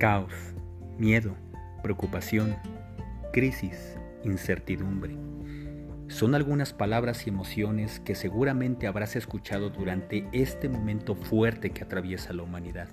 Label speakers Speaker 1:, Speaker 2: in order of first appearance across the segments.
Speaker 1: caos, miedo, preocupación, crisis, incertidumbre. Son algunas palabras y emociones que seguramente habrás escuchado durante este momento fuerte que atraviesa la humanidad.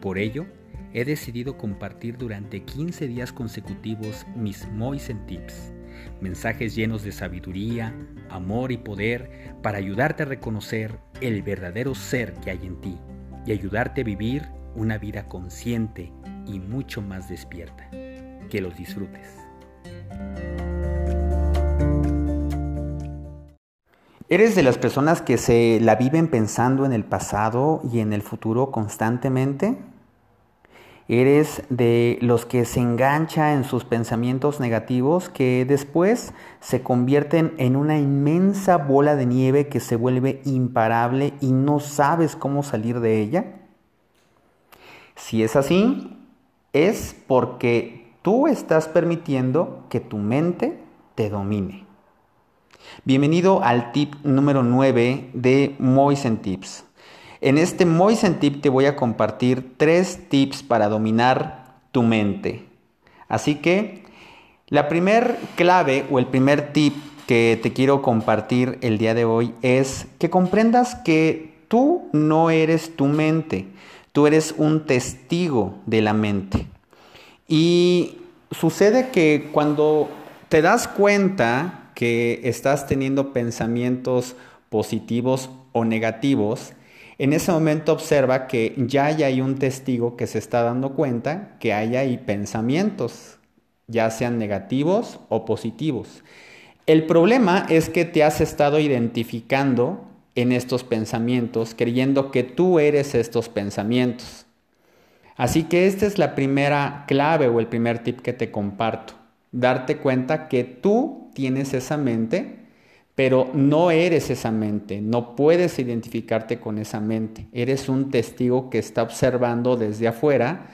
Speaker 1: Por ello, he decidido compartir durante 15 días consecutivos mis Moisen Tips, mensajes llenos de sabiduría, amor y poder para ayudarte a reconocer el verdadero ser que hay en ti y ayudarte a vivir una vida consciente y mucho más despierta. Que los disfrutes. ¿Eres de las personas que se la viven pensando en el pasado y en el futuro constantemente? ¿Eres de los que se engancha en sus pensamientos negativos que después se convierten en una inmensa bola de nieve que se vuelve imparable y no sabes cómo salir de ella? Si es así, es porque tú estás permitiendo que tu mente te domine. Bienvenido al tip número 9 de Moisen Tips. En este Moisen Tip te voy a compartir tres tips para dominar tu mente. Así que la primer clave o el primer tip que te quiero compartir el día de hoy es que comprendas que tú no eres tu mente, tú eres un testigo de la mente. Y sucede que cuando te das cuenta que estás teniendo pensamientos positivos o negativos, en ese momento observa que ya hay un testigo que se está dando cuenta que hay ahí pensamientos, ya sean negativos o positivos. El problema es que te has estado identificando en estos pensamientos, creyendo que tú eres estos pensamientos. Así que esta es la primera clave o el primer tip que te comparto. Darte cuenta que tú tienes esa mente, pero no eres esa mente, no puedes identificarte con esa mente. Eres un testigo que está observando desde afuera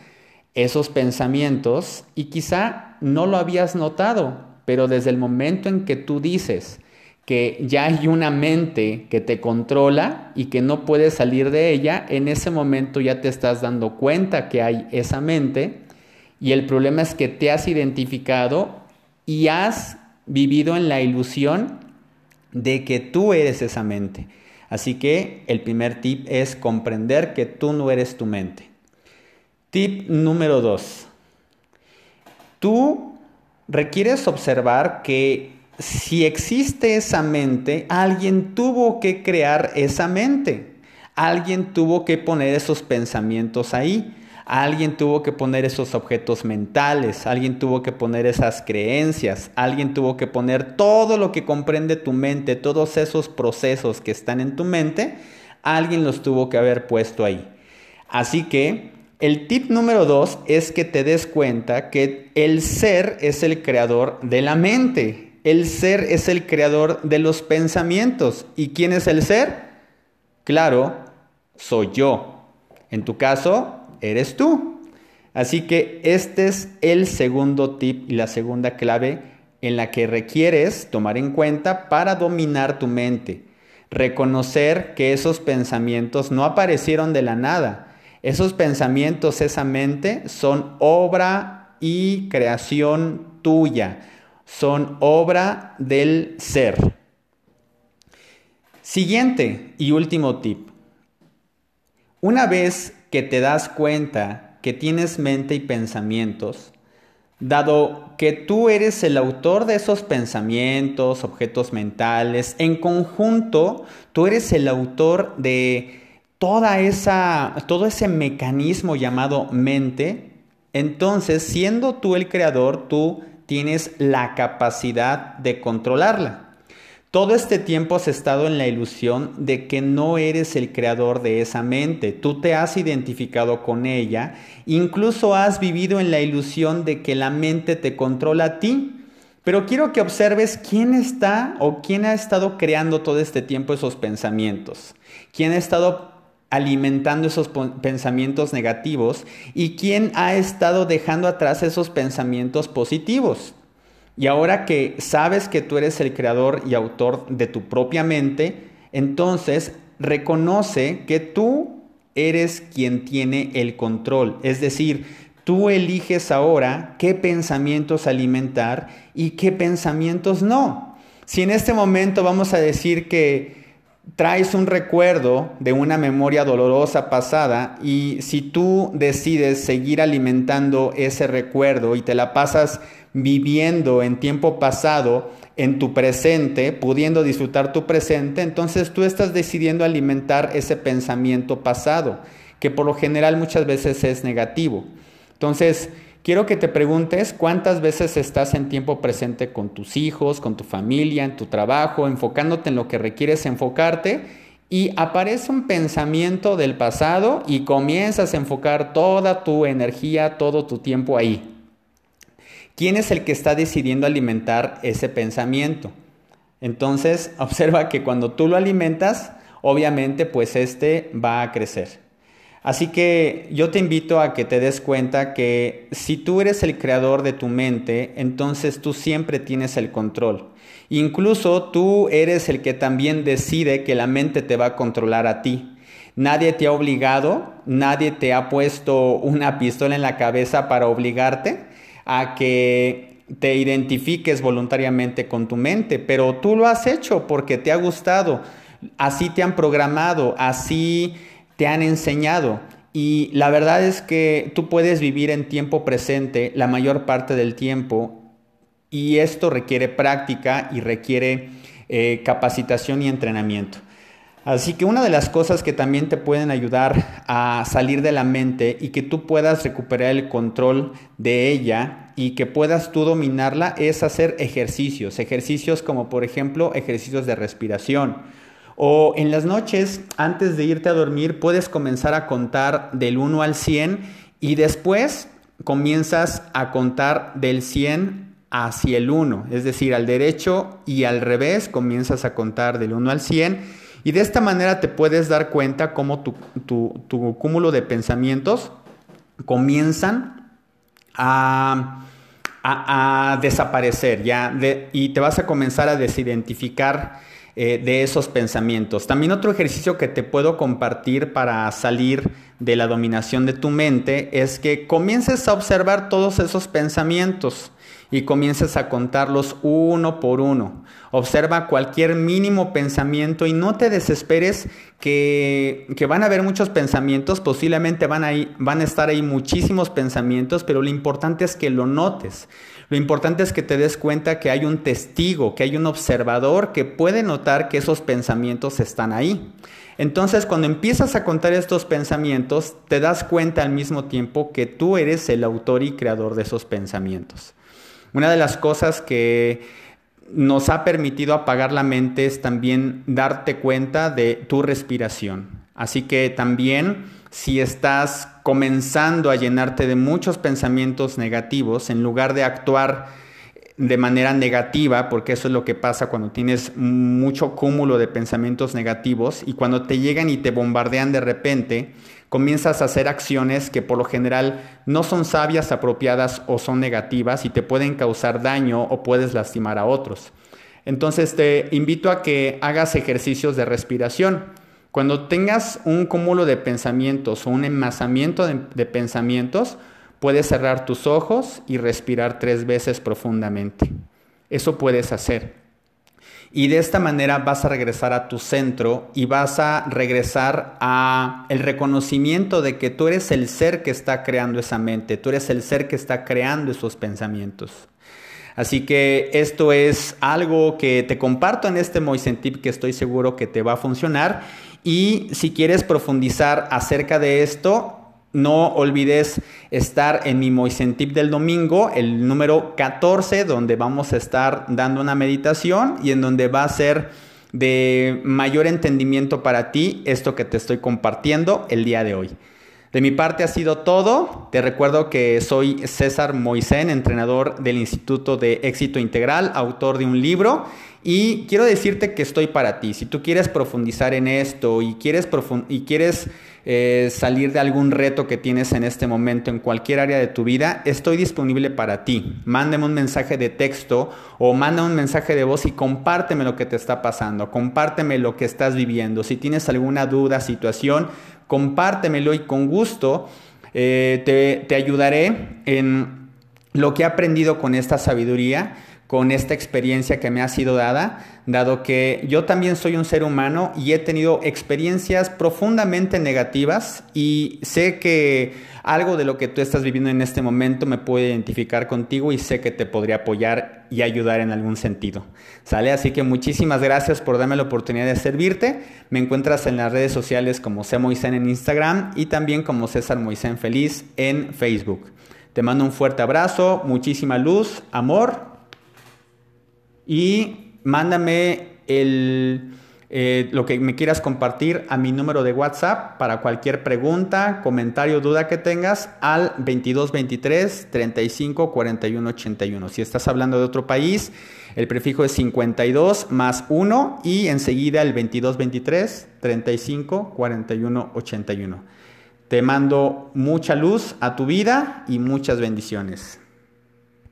Speaker 1: esos pensamientos y quizá no lo habías notado, pero desde el momento en que tú dices, que ya hay una mente que te controla y que no puedes salir de ella, en ese momento ya te estás dando cuenta que hay esa mente y el problema es que te has identificado y has vivido en la ilusión de que tú eres esa mente. Así que el primer tip es comprender que tú no eres tu mente. Tip número dos. Tú requieres observar que si existe esa mente, alguien tuvo que crear esa mente. Alguien tuvo que poner esos pensamientos ahí. Alguien tuvo que poner esos objetos mentales, alguien tuvo que poner esas creencias, alguien tuvo que poner todo lo que comprende tu mente, todos esos procesos que están en tu mente, alguien los tuvo que haber puesto ahí. Así que el tip número dos es que te des cuenta que el ser es el creador de la mente. El ser es el creador de los pensamientos. ¿Y quién es el ser? Claro, soy yo. En tu caso, eres tú. Así que este es el segundo tip y la segunda clave en la que requieres tomar en cuenta para dominar tu mente. Reconocer que esos pensamientos no aparecieron de la nada. Esos pensamientos, esa mente, son obra y creación tuya son obra del ser. Siguiente y último tip. Una vez que te das cuenta que tienes mente y pensamientos, dado que tú eres el autor de esos pensamientos, objetos mentales, en conjunto, tú eres el autor de toda esa, todo ese mecanismo llamado mente, entonces, siendo tú el creador, tú tienes la capacidad de controlarla. Todo este tiempo has estado en la ilusión de que no eres el creador de esa mente, tú te has identificado con ella, incluso has vivido en la ilusión de que la mente te controla a ti. Pero quiero que observes quién está o quién ha estado creando todo este tiempo esos pensamientos, quién ha estado alimentando esos pensamientos negativos y quién ha estado dejando atrás esos pensamientos positivos. Y ahora que sabes que tú eres el creador y autor de tu propia mente, entonces reconoce que tú eres quien tiene el control. Es decir, Tú eliges ahora qué pensamientos alimentar y qué pensamientos no. Si en este momento vamos a decir que traes un recuerdo de una memoria dolorosa pasada y si tú decides seguir alimentando ese recuerdo y te la pasas viviendo en tiempo pasado, en tu presente, pudiendo disfrutar tu presente, entonces tú estás decidiendo alimentar ese pensamiento pasado, que por lo general muchas veces es negativo. Entonces, quiero que te preguntes cuántas veces estás en tiempo presente con tus hijos, con tu familia, en tu trabajo, enfocándote en lo que requieres enfocarte y aparece un pensamiento del pasado y comienzas a enfocar toda tu energía, todo tu tiempo ahí. ¿Quién es el que está decidiendo alimentar ese pensamiento? Entonces, observa que cuando tú lo alimentas, obviamente pues este va a crecer. Así que yo te invito a que te des cuenta que si tú eres el creador de tu mente, entonces tú siempre tienes el control. Incluso tú eres el que también decide que la mente te va a controlar a ti. Nadie te ha obligado, nadie te ha puesto una pistola en la cabeza para obligarte a que te identifiques voluntariamente con tu mente, pero tú lo has hecho porque te ha gustado, así te han programado, así te han enseñado. Y la verdad es que tú puedes vivir en tiempo presente la mayor parte del tiempo y esto requiere práctica y requiere eh, capacitación y entrenamiento. Así que una de las cosas que también te pueden ayudar a salir de la mente y que tú puedas recuperar el control de ella y que puedas tú dominarla es hacer ejercicios. Ejercicios como por ejemplo ejercicios de respiración o en las noches, antes de irte a dormir, puedes comenzar a contar del 1 al 100 y después comienzas a contar del 100 hacia el 1, es decir, al derecho y al revés, comienzas a contar del 1 al 100 y de esta manera te puedes dar cuenta cómo tu, cúmulo de pensamientos comienzan a, desaparecer ya y te vas a comenzar a desidentificar eh, de esos pensamientos. También otro ejercicio que te puedo compartir para salir de la dominación de tu mente es que comiences a observar todos esos pensamientos y comiences a contarlos uno por uno. Observa cualquier mínimo pensamiento y no te desesperes que, que van a haber muchos pensamientos, posiblemente van a, van a estar ahí muchísimos pensamientos, pero lo importante es que lo notes. Lo importante es que te des cuenta que hay un testigo, que hay un observador que puede notar que esos pensamientos están ahí. Entonces, cuando empiezas a contar estos pensamientos, te das cuenta al mismo tiempo que tú eres el autor y creador de esos pensamientos. Una de las cosas que nos ha permitido apagar la mente es también darte cuenta de tu respiración. Así que también si estás comenzando a llenarte de muchos pensamientos negativos, en lugar de actuar de manera negativa, porque eso es lo que pasa cuando tienes mucho cúmulo de pensamientos negativos y cuando te llegan y te bombardean de repente, comienzas a hacer acciones que por lo general no son sabias, apropiadas o son negativas y te pueden causar daño o puedes lastimar a otros. Entonces te invito a que hagas ejercicios de respiración. Cuando tengas un cúmulo de pensamientos o un enmasamiento de, pensamientos, puedes cerrar tus ojos y respirar tres veces profundamente. Eso puedes hacer. Y de esta manera vas a regresar a tu centro y vas a regresar a el reconocimiento de que tú eres el ser que está creando esa mente, tú eres el ser que está creando esos pensamientos. Así que esto es algo que te comparto en este Moisentip que estoy seguro que te va a funcionar y si quieres profundizar acerca de esto, no olvides estar en mi Moisentip del domingo, el número 14, donde vamos a estar dando una meditación y en donde va a ser de mayor entendimiento para ti esto que te estoy compartiendo el día de hoy. De mi parte ha sido todo. Te recuerdo que soy César Moisén, entrenador del Instituto de Éxito Integral, autor de un libro y quiero decirte que estoy para ti. Si tú quieres profundizar en esto y quieres, y quieres eh, salir de algún reto que tienes en este momento en cualquier área de tu vida, estoy disponible para ti. Mándame un mensaje de texto o manda un mensaje de voz y compárteme lo que te está pasando, compárteme lo que estás viviendo. Si tienes alguna duda, situación, compártemelo y con gusto eh, te, te ayudaré en lo que he aprendido con esta sabiduría con esta experiencia que me ha sido dada, dado que yo también soy un ser humano y he tenido experiencias profundamente negativas y sé que algo de lo que tú estás viviendo en este momento me puede identificar contigo y sé que te podría apoyar y ayudar en algún sentido. ¿Sale? Así que muchísimas gracias por darme la oportunidad de servirte. Me encuentras en las redes sociales como C. En Instagram y también como César Moisén Feliz en Facebook. Te mando un fuerte abrazo, muchísima luz, amor y mándame el, eh, lo que me quieras compartir a mi número de WhatsApp para cualquier pregunta, comentario, duda que tengas al 2223 35 41 81. Si estás hablando de otro país, el prefijo es 52 más 1 y enseguida el 2223 35 41 81. Te mando mucha luz a tu vida y muchas bendiciones.